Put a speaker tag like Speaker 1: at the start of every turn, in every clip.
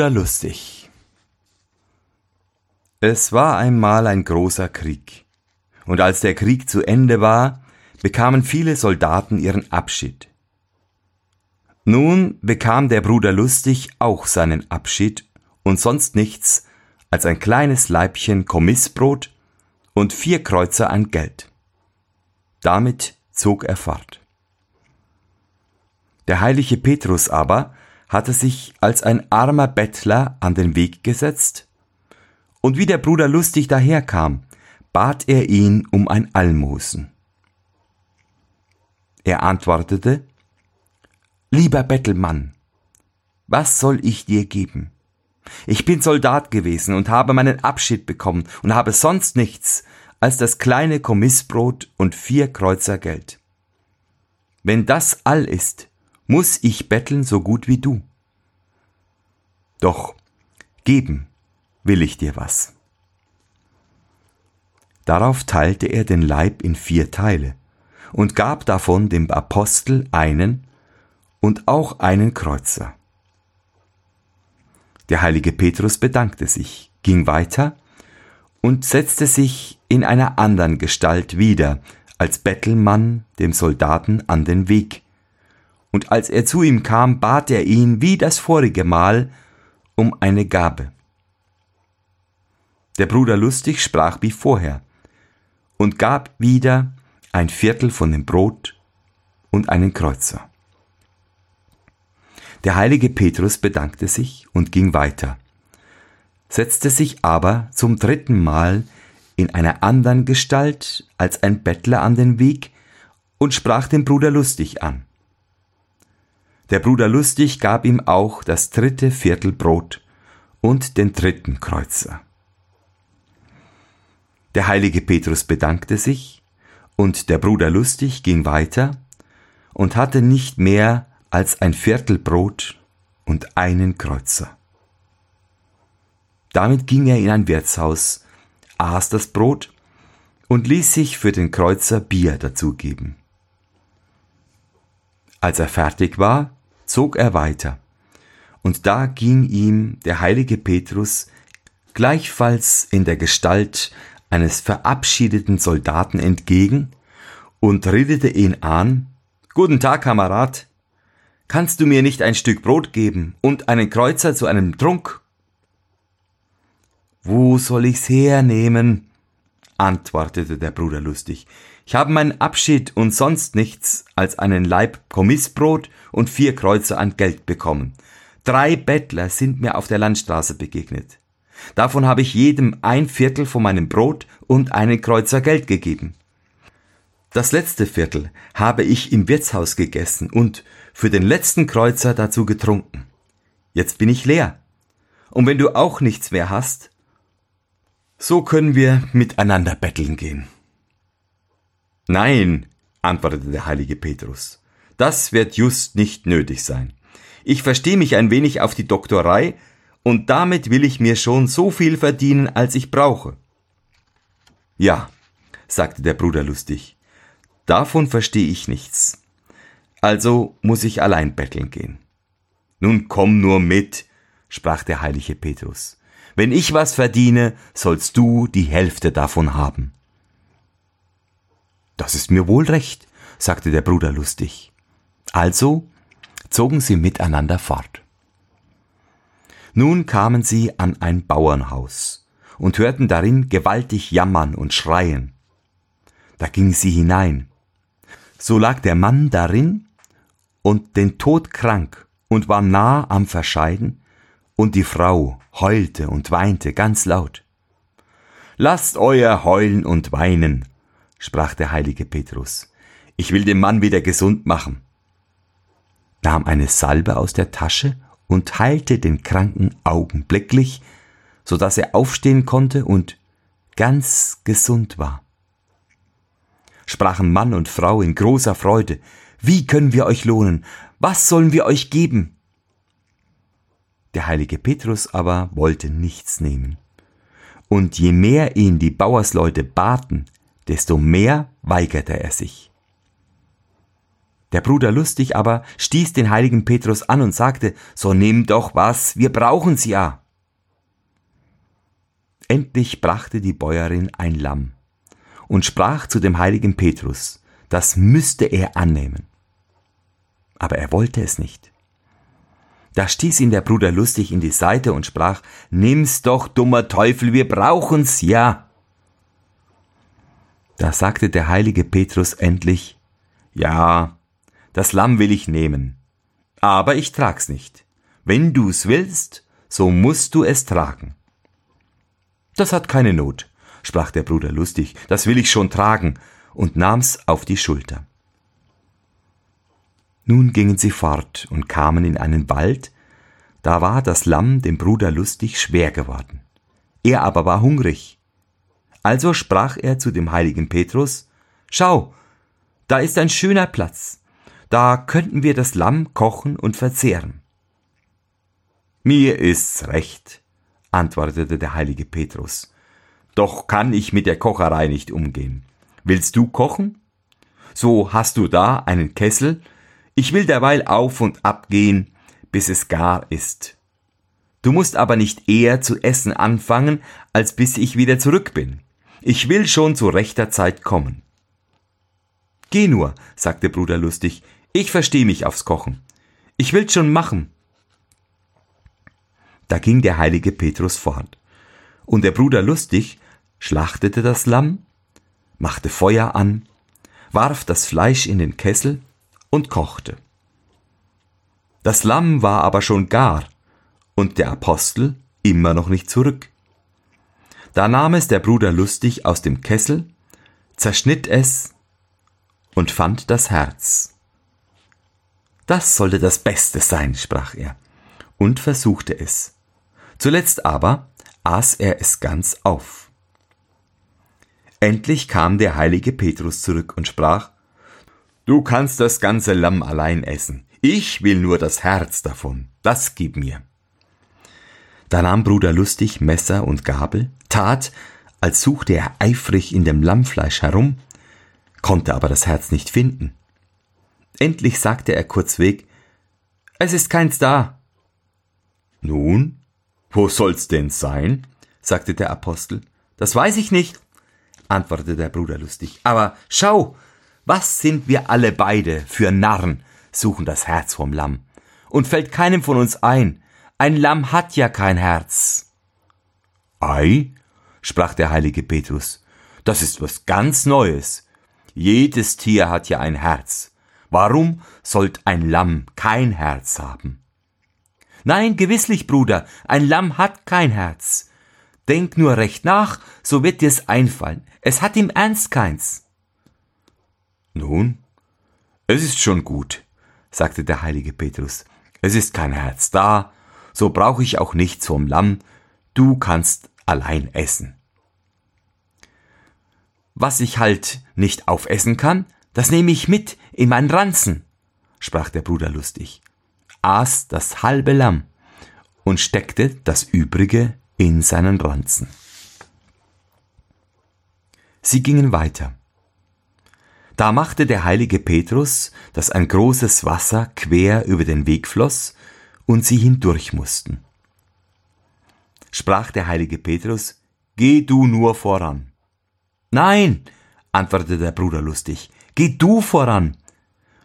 Speaker 1: Bruder Lustig Es war einmal ein großer Krieg, und als der Krieg zu Ende war, bekamen viele Soldaten ihren Abschied. Nun bekam der Bruder Lustig auch seinen Abschied und sonst nichts als ein kleines Leibchen Kommissbrot und vier Kreuzer an Geld. Damit zog er fort. Der heilige Petrus aber hatte sich als ein armer Bettler an den Weg gesetzt, und wie der Bruder lustig daherkam, bat er ihn um ein Almosen. Er antwortete, Lieber Bettelmann, was soll ich dir geben? Ich bin Soldat gewesen und habe meinen Abschied bekommen und habe sonst nichts als das kleine Kommissbrot und vier Kreuzer Geld. Wenn das all ist, muss ich betteln so gut wie du. Doch geben will ich dir was. Darauf teilte er den Leib in vier Teile und gab davon dem Apostel einen und auch einen Kreuzer. Der heilige Petrus bedankte sich, ging weiter und setzte sich in einer anderen Gestalt wieder, als Bettelmann dem Soldaten an den Weg, und als er zu ihm kam, bat er ihn wie das vorige Mal um eine Gabe. Der Bruder Lustig sprach wie vorher und gab wieder ein Viertel von dem Brot und einen Kreuzer. Der heilige Petrus bedankte sich und ging weiter, setzte sich aber zum dritten Mal in einer anderen Gestalt als ein Bettler an den Weg und sprach den Bruder Lustig an. Der Bruder Lustig gab ihm auch das dritte Viertel Brot und den dritten Kreuzer. Der heilige Petrus bedankte sich, und der Bruder Lustig ging weiter und hatte nicht mehr als ein Viertel Brot und einen Kreuzer. Damit ging er in ein Wirtshaus, aß das Brot und ließ sich für den Kreuzer Bier dazugeben. Als er fertig war, zog er weiter. Und da ging ihm der heilige Petrus gleichfalls in der Gestalt eines verabschiedeten Soldaten entgegen und redete ihn an, Guten Tag, Kamerad, kannst du mir nicht ein Stück Brot geben und einen Kreuzer zu einem Trunk? Wo soll ich's hernehmen? antwortete der Bruder lustig. Ich habe meinen Abschied und sonst nichts als einen Leib Kommissbrot und vier Kreuzer an Geld bekommen. Drei Bettler sind mir auf der Landstraße begegnet. Davon habe ich jedem ein Viertel von meinem Brot und einen Kreuzer Geld gegeben. Das letzte Viertel habe ich im Wirtshaus gegessen und für den letzten Kreuzer dazu getrunken. Jetzt bin ich leer. Und wenn du auch nichts mehr hast, so können wir miteinander betteln gehen. Nein, antwortete der heilige Petrus, das wird just nicht nötig sein. Ich verstehe mich ein wenig auf die Doktorei, und damit will ich mir schon so viel verdienen, als ich brauche. Ja, sagte der Bruder lustig, davon verstehe ich nichts. Also muss ich allein betteln gehen. Nun komm nur mit, sprach der heilige Petrus. Wenn ich was verdiene, sollst du die Hälfte davon haben. Das ist mir wohl recht, sagte der Bruder lustig. Also zogen sie miteinander fort. Nun kamen sie an ein Bauernhaus und hörten darin gewaltig jammern und schreien. Da gingen sie hinein. So lag der Mann darin und den Tod krank und war nah am Verscheiden, und die Frau heulte und weinte ganz laut. Lasst euer heulen und weinen, sprach der heilige Petrus. Ich will den Mann wieder gesund machen. Nahm eine Salbe aus der Tasche und heilte den Kranken augenblicklich, so dass er aufstehen konnte und ganz gesund war. Sprachen Mann und Frau in großer Freude, wie können wir euch lohnen? Was sollen wir euch geben? Der heilige Petrus aber wollte nichts nehmen. Und je mehr ihn die Bauersleute baten, desto mehr weigerte er sich. Der Bruder Lustig aber stieß den heiligen Petrus an und sagte, so nimm doch was, wir brauchen's ja. Endlich brachte die Bäuerin ein Lamm und sprach zu dem heiligen Petrus, das müsste er annehmen. Aber er wollte es nicht. Da stieß ihn der Bruder lustig in die Seite und sprach, Nimm's doch, dummer Teufel, wir brauchen's ja. Da sagte der heilige Petrus endlich, Ja, das Lamm will ich nehmen, aber ich trag's nicht. Wenn du's willst, so musst du es tragen. Das hat keine Not, sprach der Bruder lustig, das will ich schon tragen, und nahm's auf die Schulter. Nun gingen sie fort und kamen in einen Wald, da war das Lamm dem Bruder lustig schwer geworden. Er aber war hungrig. Also sprach er zu dem heiligen Petrus, Schau, da ist ein schöner Platz, da könnten wir das Lamm kochen und verzehren. Mir ist's recht, antwortete der heilige Petrus, doch kann ich mit der Kocherei nicht umgehen. Willst du kochen? So hast du da einen Kessel, ich will derweil auf und ab gehen, bis es gar ist. Du musst aber nicht eher zu essen anfangen, als bis ich wieder zurück bin. Ich will schon zu rechter Zeit kommen. Geh nur, sagte Bruder lustig, ich versteh mich aufs Kochen. Ich will's schon machen. Da ging der heilige Petrus fort. Und der Bruder lustig schlachtete das Lamm, machte Feuer an, warf das Fleisch in den Kessel und kochte. Das Lamm war aber schon gar und der Apostel immer noch nicht zurück. Da nahm es der Bruder lustig aus dem Kessel, zerschnitt es und fand das Herz. Das sollte das Beste sein, sprach er, und versuchte es. Zuletzt aber aß er es ganz auf. Endlich kam der heilige Petrus zurück und sprach, Du kannst das ganze Lamm allein essen. Ich will nur das Herz davon. Das gib mir. Da nahm Bruder Lustig Messer und Gabel, tat, als suchte er eifrig in dem Lammfleisch herum, konnte aber das Herz nicht finden. Endlich sagte er kurzweg, es ist keins da. Nun, wo soll's denn sein? sagte der Apostel. Das weiß ich nicht, antwortete der Bruder lustig. Aber schau, was sind wir alle beide für Narren, suchen das Herz vom Lamm. Und fällt keinem von uns ein, ein Lamm hat ja kein Herz. Ei, sprach der heilige Petrus, das ist was ganz Neues. Jedes Tier hat ja ein Herz. Warum sollt ein Lamm kein Herz haben? Nein, gewisslich, Bruder, ein Lamm hat kein Herz. Denk nur recht nach, so wird dir's einfallen. Es hat im Ernst keins. Nun, es ist schon gut, sagte der heilige Petrus. Es ist kein Herz da, so brauche ich auch nichts vom Lamm, du kannst allein essen. Was ich halt nicht aufessen kann, das nehme ich mit in meinen Ranzen, sprach der Bruder lustig, aß das halbe Lamm und steckte das übrige in seinen Ranzen. Sie gingen weiter. Da machte der heilige Petrus, dass ein großes Wasser quer über den Weg floss und sie hindurch mussten. Sprach der heilige Petrus, Geh du nur voran. Nein, antwortete der Bruder lustig, geh du voran.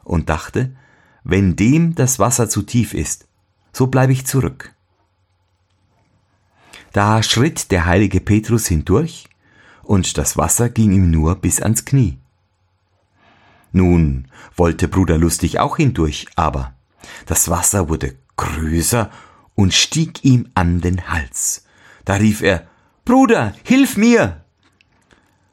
Speaker 1: Und dachte, wenn dem das Wasser zu tief ist, so bleibe ich zurück. Da schritt der heilige Petrus hindurch, und das Wasser ging ihm nur bis ans Knie. Nun wollte Bruder Lustig auch hindurch, aber das Wasser wurde größer und stieg ihm an den Hals. Da rief er, Bruder, hilf mir!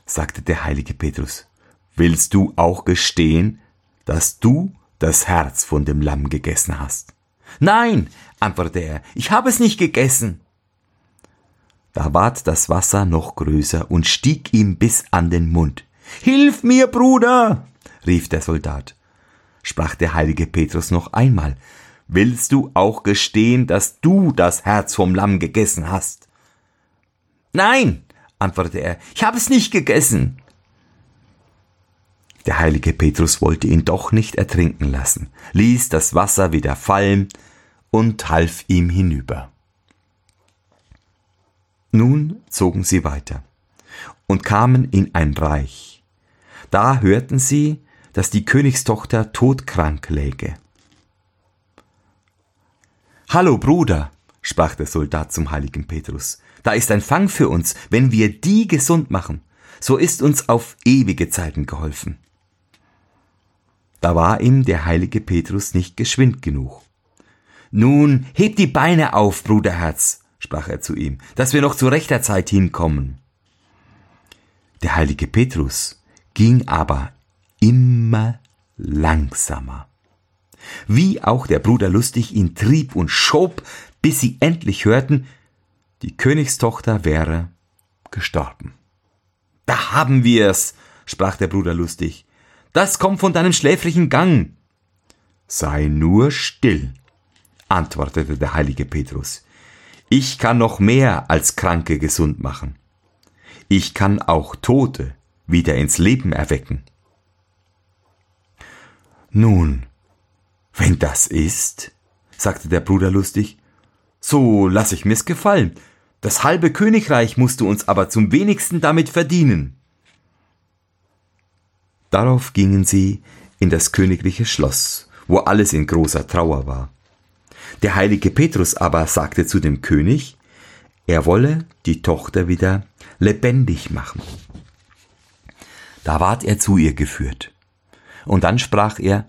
Speaker 1: sagte der heilige Petrus, willst du auch gestehen, dass du das Herz von dem Lamm gegessen hast? Nein, antwortete er, ich habe es nicht gegessen. Da ward das Wasser noch größer und stieg ihm bis an den Mund. Hilf mir, Bruder! rief der Soldat. Sprach der heilige Petrus noch einmal, willst du auch gestehen, dass du das Herz vom Lamm gegessen hast? Nein, antwortete er, ich habe es nicht gegessen. Der heilige Petrus wollte ihn doch nicht ertrinken lassen, ließ das Wasser wieder fallen und half ihm hinüber. Nun zogen sie weiter und kamen in ein Reich. Da hörten sie, dass die Königstochter todkrank läge. Hallo Bruder, sprach der Soldat zum heiligen Petrus, da ist ein Fang für uns, wenn wir die gesund machen, so ist uns auf ewige Zeiten geholfen. Da war ihm der heilige Petrus nicht geschwind genug. Nun, heb die Beine auf, Bruderherz, sprach er zu ihm, dass wir noch zu rechter Zeit hinkommen. Der heilige Petrus ging aber immer langsamer. Wie auch der Bruder lustig ihn trieb und schob, bis sie endlich hörten, die Königstochter wäre gestorben. Da haben wir's, sprach der Bruder lustig. Das kommt von deinem schläfrigen Gang. Sei nur still, antwortete der heilige Petrus. Ich kann noch mehr als Kranke gesund machen. Ich kann auch Tote wieder ins Leben erwecken. Nun, wenn das ist, sagte der Bruder lustig, so lass ich mir's gefallen. Das halbe Königreich musst du uns aber zum wenigsten damit verdienen. Darauf gingen sie in das königliche Schloss, wo alles in großer Trauer war. Der heilige Petrus aber sagte zu dem König, er wolle die Tochter wieder lebendig machen. Da ward er zu ihr geführt. Und dann sprach er,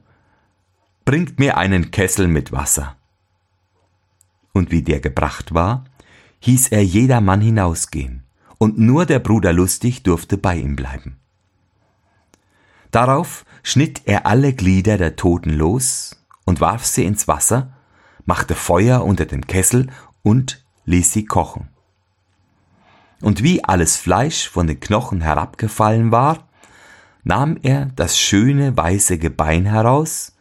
Speaker 1: Bringt mir einen Kessel mit Wasser. Und wie der gebracht war, hieß er jedermann hinausgehen, und nur der Bruder Lustig durfte bei ihm bleiben. Darauf schnitt er alle Glieder der Toten los und warf sie ins Wasser, machte Feuer unter dem Kessel und ließ sie kochen. Und wie alles Fleisch von den Knochen herabgefallen war, nahm er das schöne weiße Gebein heraus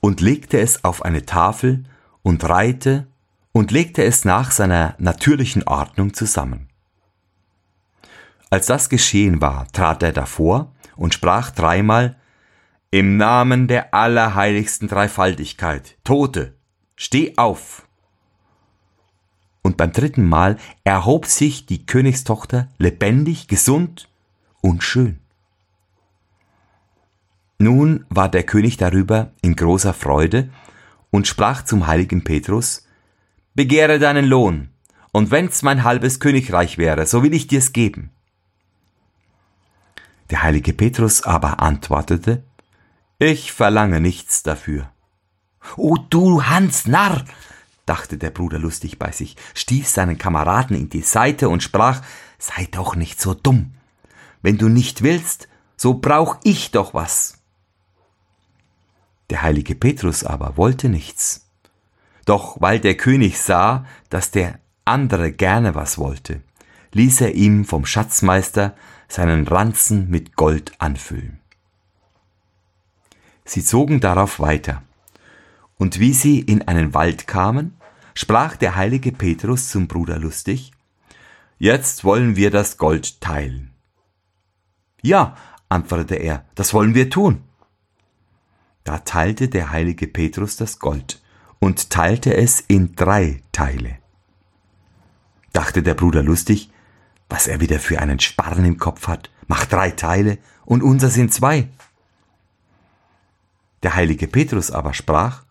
Speaker 1: und legte es auf eine Tafel und reihte und legte es nach seiner natürlichen Ordnung zusammen. Als das geschehen war, trat er davor und sprach dreimal Im Namen der allerheiligsten Dreifaltigkeit, Tote, steh auf! Und beim dritten Mal erhob sich die Königstochter lebendig, gesund und schön. Nun war der König darüber in großer Freude und sprach zum heiligen Petrus Begehre deinen Lohn, und wenn's mein halbes Königreich wäre, so will ich dir's geben. Der heilige Petrus aber antwortete, Ich verlange nichts dafür. O du Hans Narr, dachte der Bruder lustig bei sich, stieß seinen Kameraden in die Seite und sprach, Sei doch nicht so dumm. Wenn du nicht willst, so brauch ich doch was. Der heilige Petrus aber wollte nichts. Doch weil der König sah, dass der andere gerne was wollte, ließ er ihm vom Schatzmeister seinen Ranzen mit Gold anfüllen. Sie zogen darauf weiter, und wie sie in einen Wald kamen, sprach der heilige Petrus zum Bruder lustig, Jetzt wollen wir das Gold teilen. Ja, antwortete er, das wollen wir tun. Da teilte der heilige Petrus das Gold, und teilte es in drei Teile. Dachte der Bruder lustig, was er wieder für einen Sparren im Kopf hat, macht drei Teile und unser sind zwei. Der heilige Petrus aber sprach,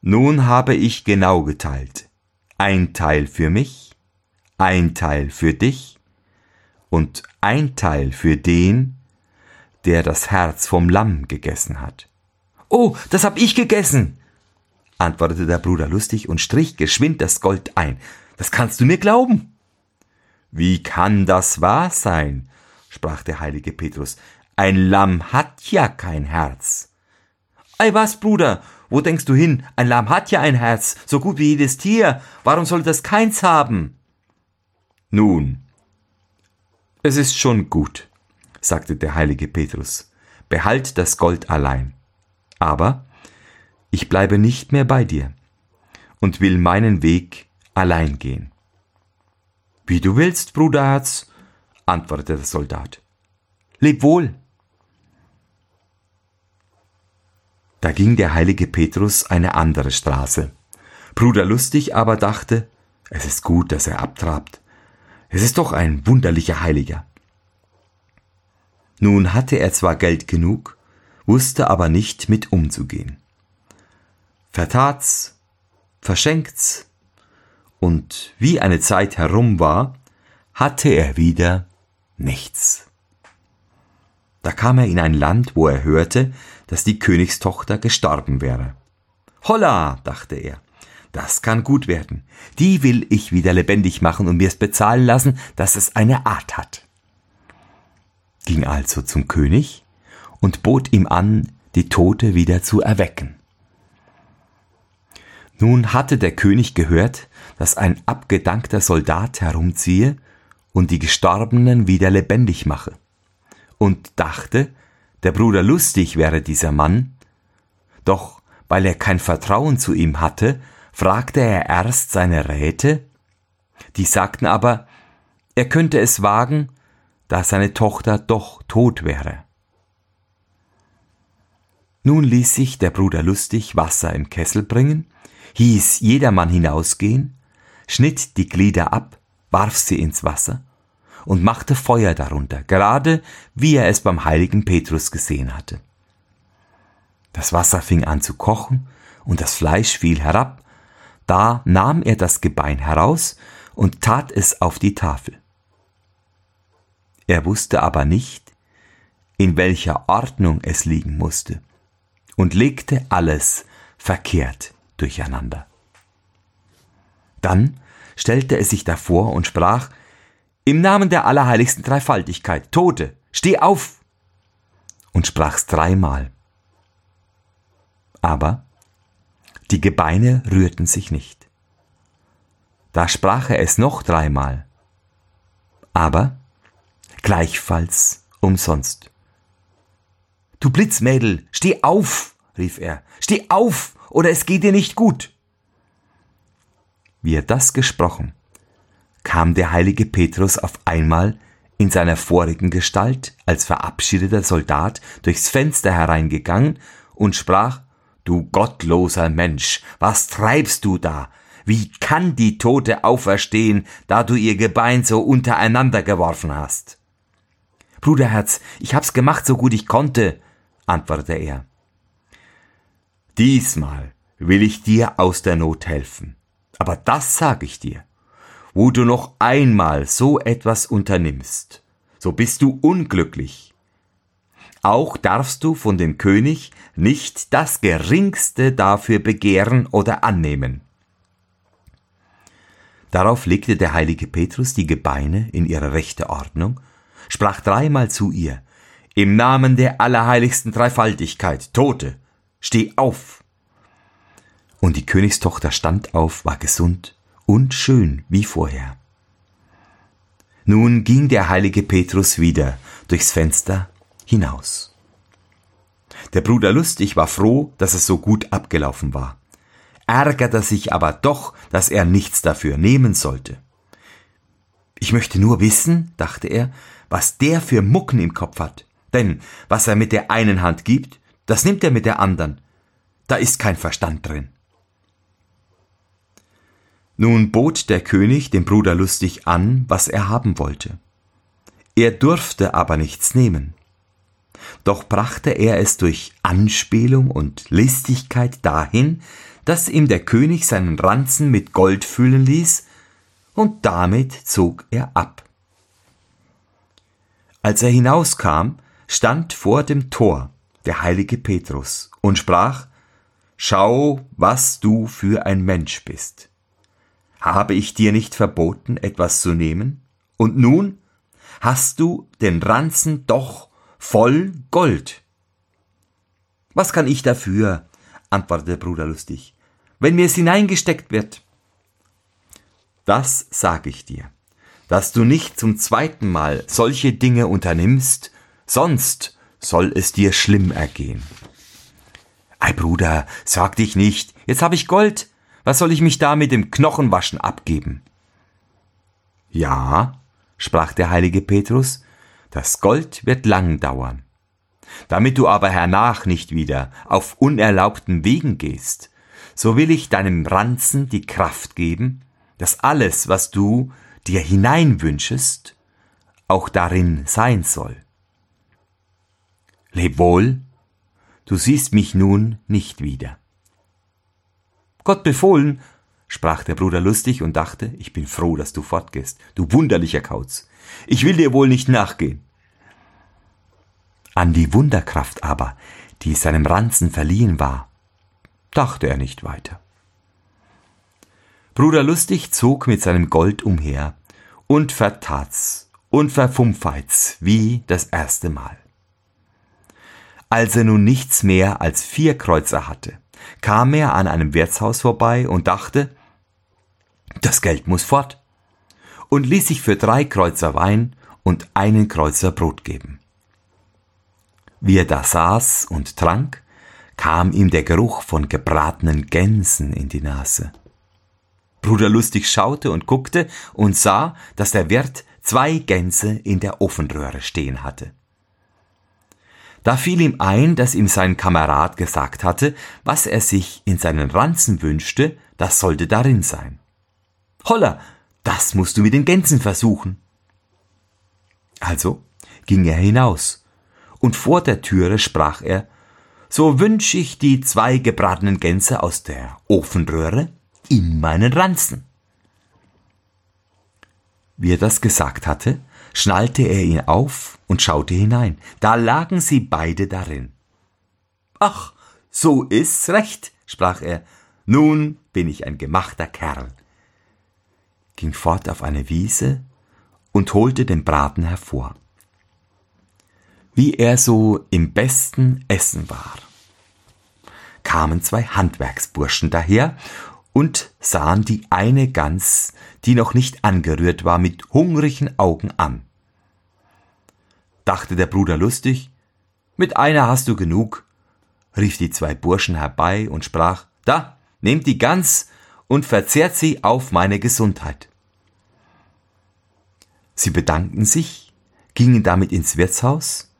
Speaker 1: nun habe ich genau geteilt, ein Teil für mich, ein Teil für dich und ein Teil für den, der das Herz vom Lamm gegessen hat. Oh, das hab ich gegessen, antwortete der Bruder lustig und strich geschwind das Gold ein. Das kannst du mir glauben. Wie kann das wahr sein? sprach der heilige Petrus. Ein Lamm hat ja kein Herz. Ei was, Bruder, wo denkst du hin? Ein Lamm hat ja ein Herz, so gut wie jedes Tier. Warum soll das keins haben? Nun, es ist schon gut, sagte der heilige Petrus. Behalt das Gold allein. Aber ich bleibe nicht mehr bei dir und will meinen Weg allein gehen. Wie du willst, Bruderherz, antwortete der Soldat. Leb wohl. Da ging der heilige Petrus eine andere Straße. Bruder Lustig aber dachte, es ist gut, dass er abtrabt. Es ist doch ein wunderlicher Heiliger. Nun hatte er zwar Geld genug, wusste aber nicht mit umzugehen. Vertat's, verschenkt's, und wie eine Zeit herum war, hatte er wieder nichts. Da kam er in ein Land, wo er hörte, dass die Königstochter gestorben wäre. Holla, dachte er, das kann gut werden. Die will ich wieder lebendig machen und mir's bezahlen lassen, dass es eine Art hat. Ging also zum König und bot ihm an, die Tote wieder zu erwecken. Nun hatte der König gehört, dass ein abgedankter Soldat herumziehe und die Gestorbenen wieder lebendig mache, und dachte, der Bruder lustig wäre dieser Mann, doch weil er kein Vertrauen zu ihm hatte, fragte er erst seine Räte, die sagten aber, er könnte es wagen, da seine Tochter doch tot wäre. Nun ließ sich der Bruder lustig Wasser im Kessel bringen, hieß jedermann hinausgehen, schnitt die Glieder ab, warf sie ins Wasser und machte Feuer darunter, gerade wie er es beim heiligen Petrus gesehen hatte. Das Wasser fing an zu kochen und das Fleisch fiel herab, da nahm er das Gebein heraus und tat es auf die Tafel. Er wusste aber nicht, in welcher Ordnung es liegen musste, und legte alles verkehrt durcheinander. Dann stellte es sich davor und sprach, Im Namen der allerheiligsten Dreifaltigkeit, Tote, steh auf! und sprach's dreimal. Aber die Gebeine rührten sich nicht. Da sprach er es noch dreimal, aber gleichfalls umsonst. Du Blitzmädel, steh auf, rief er, steh auf, oder es geht dir nicht gut. Wie er das gesprochen, kam der heilige Petrus auf einmal in seiner vorigen Gestalt als verabschiedeter Soldat durchs Fenster hereingegangen und sprach Du gottloser Mensch, was treibst du da? Wie kann die Tote auferstehen, da du ihr Gebein so untereinander geworfen hast? Bruderherz, ich hab's gemacht, so gut ich konnte, antwortete er. Diesmal will ich dir aus der Not helfen. Aber das sag ich dir. Wo du noch einmal so etwas unternimmst, so bist du unglücklich auch darfst du von dem König nicht das geringste dafür begehren oder annehmen. Darauf legte der heilige Petrus die Gebeine in ihre rechte Ordnung, sprach dreimal zu ihr, im Namen der allerheiligsten Dreifaltigkeit, Tote, steh auf! Und die Königstochter stand auf, war gesund und schön wie vorher. Nun ging der heilige Petrus wieder durchs Fenster hinaus. Der Bruder Lustig war froh, dass es so gut abgelaufen war, ärgerte sich aber doch, dass er nichts dafür nehmen sollte. Ich möchte nur wissen, dachte er, was der für Mucken im Kopf hat. Denn was er mit der einen Hand gibt, das nimmt er mit der anderen. Da ist kein Verstand drin. Nun bot der König dem Bruder lustig an, was er haben wollte. Er durfte aber nichts nehmen. Doch brachte er es durch Anspielung und Listigkeit dahin, dass ihm der König seinen Ranzen mit Gold füllen ließ, und damit zog er ab. Als er hinauskam, stand vor dem Tor der heilige Petrus und sprach Schau, was du für ein Mensch bist. Habe ich dir nicht verboten, etwas zu nehmen? Und nun hast du den Ranzen doch voll Gold. Was kann ich dafür? antwortete Bruder lustig, wenn mir es hineingesteckt wird. Das sag ich dir, dass du nicht zum zweiten Mal solche Dinge unternimmst, sonst soll es dir schlimm ergehen. Ei Bruder, sag dich nicht, jetzt hab ich Gold, was soll ich mich da mit dem Knochenwaschen abgeben? Ja, sprach der heilige Petrus, das Gold wird lang dauern. Damit du aber hernach nicht wieder auf unerlaubten Wegen gehst, so will ich deinem Ranzen die Kraft geben, dass alles, was du dir hineinwünschest, auch darin sein soll. Leb wohl, du siehst mich nun nicht wieder. Gott befohlen, sprach der Bruder lustig und dachte, ich bin froh, dass du fortgehst, du wunderlicher Kauz. Ich will dir wohl nicht nachgehen. An die Wunderkraft aber, die seinem Ranzen verliehen war, dachte er nicht weiter. Bruder Lustig zog mit seinem Gold umher und vertat's und verfumpfeit's wie das erste Mal. Als er nun nichts mehr als vier Kreuzer hatte, kam er an einem Wirtshaus vorbei und dachte, das Geld muss fort, und ließ sich für drei Kreuzer Wein und einen Kreuzer Brot geben. Wie er da saß und trank, kam ihm der Geruch von gebratenen Gänsen in die Nase. Bruder Lustig schaute und guckte und sah, dass der Wirt zwei Gänse in der Ofenröhre stehen hatte. Da fiel ihm ein, dass ihm sein Kamerad gesagt hatte, was er sich in seinen Ranzen wünschte, das sollte darin sein. Holla, das musst du mit den Gänsen versuchen. Also ging er hinaus, und vor der Türe sprach er, so wünsch ich die zwei gebratenen Gänse aus der Ofenröhre in meinen Ranzen. Wie er das gesagt hatte, schnallte er ihn auf und schaute hinein. Da lagen sie beide darin. Ach, so ist's recht, sprach er. Nun bin ich ein gemachter Kerl. Ging fort auf eine Wiese und holte den Braten hervor. Wie er so im besten Essen war, kamen zwei Handwerksburschen daher und sahen die eine Gans, die noch nicht angerührt war, mit hungrigen Augen an. Dachte der Bruder lustig, mit einer hast du genug, rief die zwei Burschen herbei und sprach, da, nehmt die Gans und verzehrt sie auf meine Gesundheit. Sie bedankten sich, gingen damit ins Wirtshaus,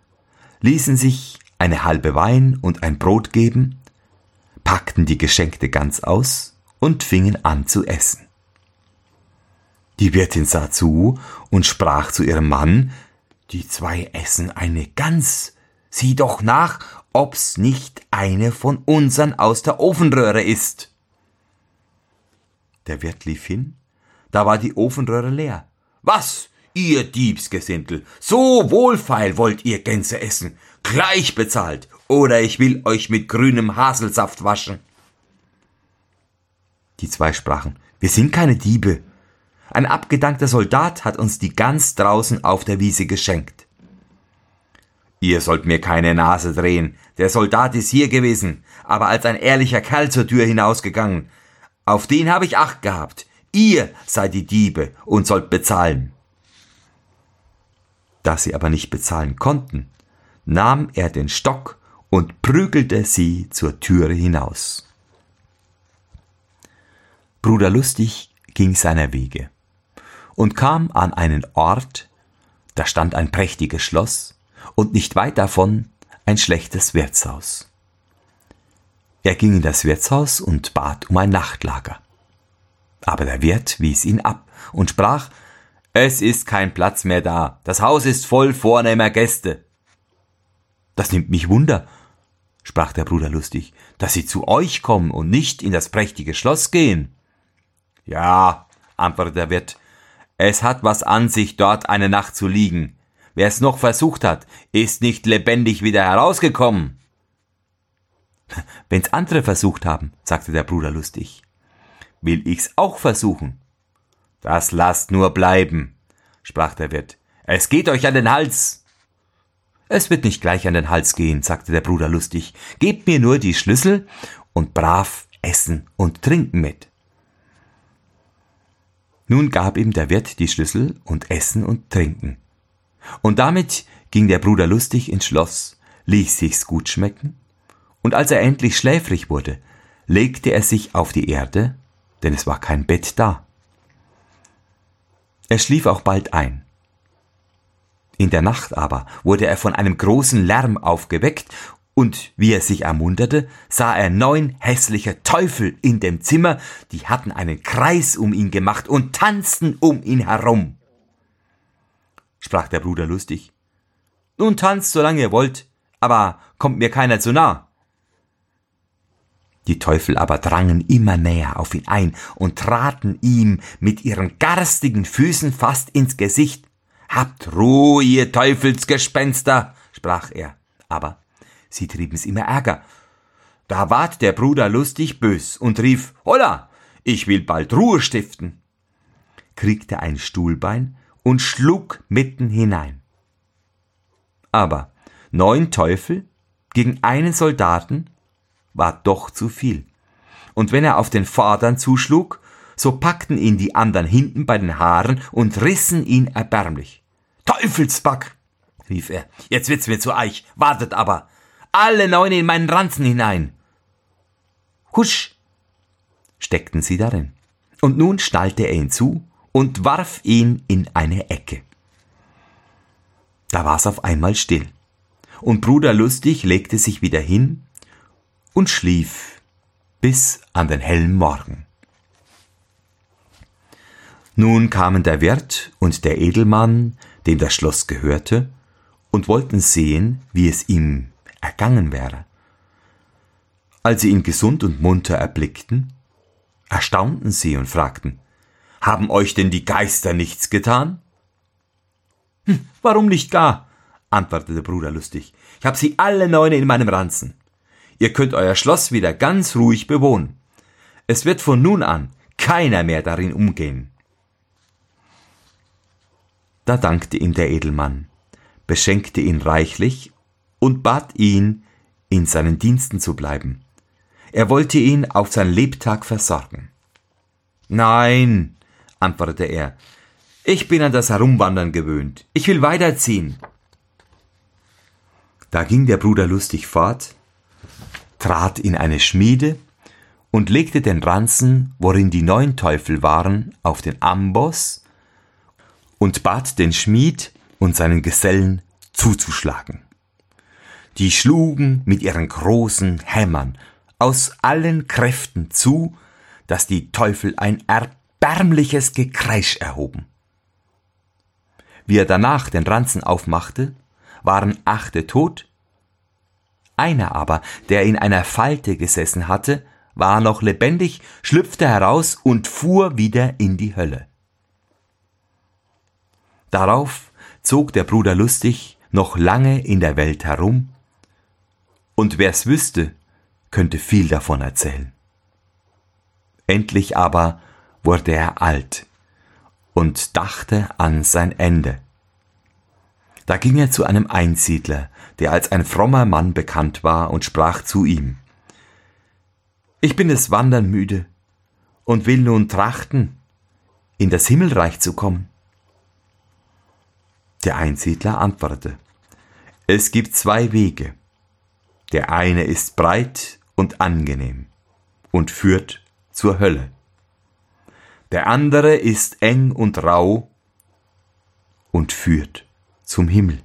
Speaker 1: ließen sich eine halbe Wein und ein Brot geben, packten die geschenkte Gans aus und fingen an zu essen. Die Wirtin sah zu und sprach zu ihrem Mann, die zwei essen eine Gans. Sieh doch nach, ob's nicht eine von unseren aus der Ofenröhre ist. Der Wirt lief hin, da war die Ofenröhre leer. Was, ihr Diebsgesindel, so wohlfeil wollt ihr Gänse essen, gleich bezahlt, oder ich will euch mit grünem Haselsaft waschen. Die zwei sprachen, wir sind keine Diebe. Ein abgedankter Soldat hat uns die Gans draußen auf der Wiese geschenkt. Ihr sollt mir keine Nase drehen. Der Soldat ist hier gewesen, aber als ein ehrlicher Kerl zur Tür hinausgegangen. Auf den habe ich Acht gehabt. Ihr seid die Diebe und sollt bezahlen. Da sie aber nicht bezahlen konnten, nahm er den Stock und prügelte sie zur Türe hinaus. Bruder Lustig ging seiner Wege und kam an einen Ort, da stand ein prächtiges Schloss und nicht weit davon ein schlechtes Wirtshaus. Er ging in das Wirtshaus und bat um ein Nachtlager. Aber der Wirt wies ihn ab und sprach, es ist kein Platz mehr da, das Haus ist voll vornehmer Gäste. Das nimmt mich Wunder, sprach der Bruder lustig, dass sie zu euch kommen und nicht in das prächtige Schloss gehen. Ja, antwortete der Wirt, es hat was an sich, dort eine Nacht zu liegen. Wer es noch versucht hat, ist nicht lebendig wieder herausgekommen. Wenn's andere versucht haben, sagte der Bruder lustig, will ich's auch versuchen. Das lasst nur bleiben, sprach der Wirt. Es geht euch an den Hals. Es wird nicht gleich an den Hals gehen, sagte der Bruder lustig. Gebt mir nur die Schlüssel und brav essen und trinken mit. Nun gab ihm der Wirt die Schlüssel und Essen und Trinken. Und damit ging der Bruder lustig ins Schloss, ließ sich's gut schmecken, und als er endlich schläfrig wurde, legte er sich auf die Erde, denn es war kein Bett da. Er schlief auch bald ein. In der Nacht aber wurde er von einem großen Lärm aufgeweckt, und wie er sich ermunterte, sah er neun hässliche Teufel in dem Zimmer, die hatten einen Kreis um ihn gemacht und tanzten um ihn herum. Sprach der Bruder lustig. Nun tanzt, solange ihr wollt, aber kommt mir keiner zu nah. Die Teufel aber drangen immer näher auf ihn ein und traten ihm mit ihren garstigen Füßen fast ins Gesicht. Habt Ruhe, ihr Teufelsgespenster, sprach er. Aber sie trieben's immer ärger. Da ward der Bruder lustig bös und rief, Holla, ich will bald Ruhe stiften, kriegte ein Stuhlbein und schlug mitten hinein. Aber neun Teufel gegen einen Soldaten war doch zu viel. Und wenn er auf den Vordern zuschlug, so packten ihn die anderen hinten bei den Haaren und rissen ihn erbärmlich. Teufelsback! rief er. Jetzt wird's mir zu eich. Wartet aber. Alle neun in meinen Ranzen hinein. Husch! steckten sie darin. Und nun schnallte er ihn zu und warf ihn in eine Ecke. Da war's auf einmal still. Und Bruder Lustig legte sich wieder hin und schlief bis an den hellen Morgen. Nun kamen der Wirt und der Edelmann, dem das Schloss gehörte, und wollten sehen, wie es ihm ergangen wäre. Als sie ihn gesund und munter erblickten, erstaunten sie und fragten, haben euch denn die Geister nichts getan? Hm, warum nicht gar? antwortete Bruder lustig. Ich hab sie alle neun in meinem Ranzen. Ihr könnt euer Schloss wieder ganz ruhig bewohnen. Es wird von nun an keiner mehr darin umgehen. Da dankte ihm der Edelmann, beschenkte ihn reichlich und bat ihn, in seinen Diensten zu bleiben. Er wollte ihn auf sein Lebtag versorgen. Nein, antwortete er, ich bin an das Herumwandern gewöhnt. Ich will weiterziehen. Da ging der Bruder lustig fort, trat in eine Schmiede und legte den Ranzen, worin die neun Teufel waren, auf den Amboss und bat den Schmied und seinen Gesellen zuzuschlagen. Die schlugen mit ihren großen Hämmern aus allen Kräften zu, dass die Teufel ein erbärmliches Gekreisch erhoben. Wie er danach den Ranzen aufmachte, waren achte tot einer aber, der in einer Falte gesessen hatte, war noch lebendig, schlüpfte heraus und fuhr wieder in die Hölle. Darauf zog der Bruder lustig noch lange in der Welt herum, und wer's wüsste, könnte viel davon erzählen. Endlich aber wurde er alt und dachte an sein Ende. Da ging er zu einem Einsiedler, der als ein frommer Mann bekannt war, und sprach zu ihm Ich bin des Wandern müde und will nun trachten, in das Himmelreich zu kommen. Der Einsiedler antwortete Es gibt zwei Wege. Der eine ist breit und angenehm und führt zur Hölle. Der andere ist eng und rau und führt zum Himmel.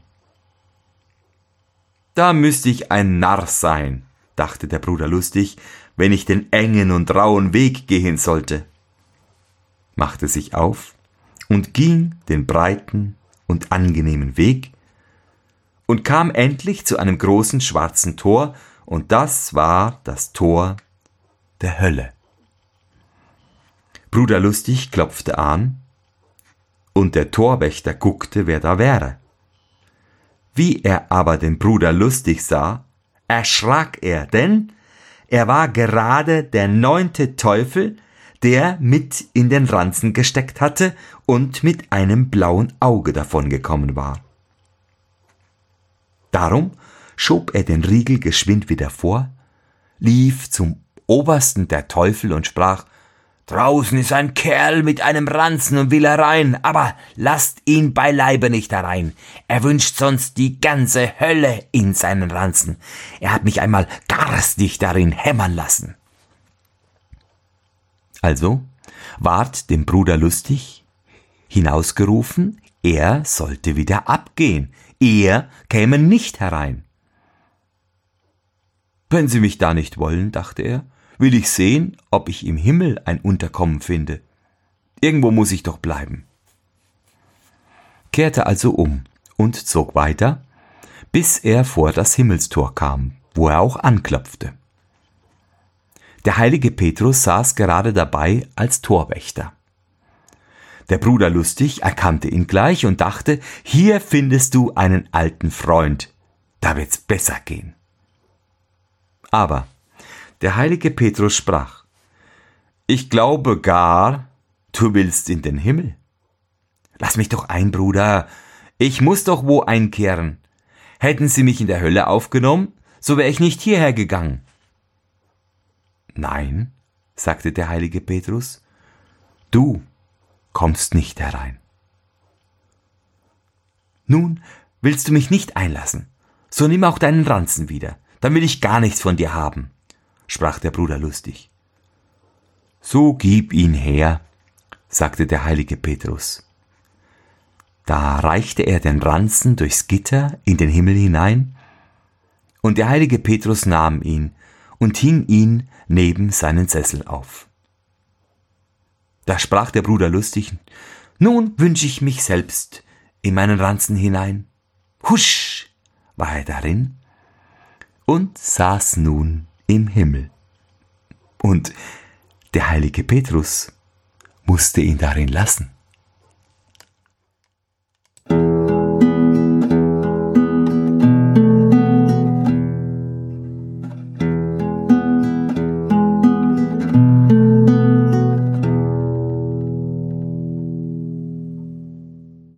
Speaker 1: Da müsste ich ein Narr sein, dachte der Bruder lustig, wenn ich den engen und rauen Weg gehen sollte, machte sich auf und ging den breiten und angenehmen Weg und kam endlich zu einem großen schwarzen Tor, und das war das Tor der Hölle. Bruder Lustig klopfte an, und der Torwächter guckte, wer da wäre. Wie er aber den Bruder lustig sah, erschrak er, denn er war gerade der neunte Teufel, der mit in den Ranzen gesteckt hatte und mit einem blauen Auge davongekommen war. Darum schob er den Riegel geschwind wieder vor, lief zum Obersten der Teufel und sprach Draußen ist ein Kerl mit einem Ranzen und will herein, aber lasst ihn beileibe nicht herein. Er wünscht sonst die ganze Hölle in seinen Ranzen. Er hat mich einmal garstig darin hämmern lassen. Also ward dem Bruder lustig hinausgerufen er sollte wieder abgehen, er käme nicht herein. Wenn Sie mich da nicht wollen, dachte er, will ich sehen, ob ich im Himmel ein Unterkommen finde. Irgendwo muss ich doch bleiben. Kehrte also um und zog weiter, bis er vor das Himmelstor kam, wo er auch anklopfte. Der heilige Petrus saß gerade dabei als Torwächter. Der Bruder Lustig erkannte ihn gleich und dachte, hier findest du einen alten Freund, da wird's besser gehen. Aber der heilige Petrus sprach, ich glaube gar, du willst in den Himmel. Lass mich doch ein, Bruder, ich muss doch wo einkehren. Hätten sie mich in der Hölle aufgenommen, so wäre ich nicht hierher gegangen. Nein, sagte der heilige Petrus, du kommst nicht herein. Nun willst du mich nicht einlassen, so nimm auch deinen Ranzen wieder, dann will ich gar nichts von dir haben, sprach der Bruder lustig. So gib ihn her, sagte der heilige Petrus. Da reichte er den Ranzen durchs Gitter in den Himmel hinein, und der heilige Petrus nahm ihn und hing ihn neben seinen Sessel auf. Da sprach der Bruder lustig, nun wünsch ich mich selbst in meinen Ranzen hinein. Husch war er darin und saß nun im Himmel. Und der heilige Petrus musste ihn darin lassen.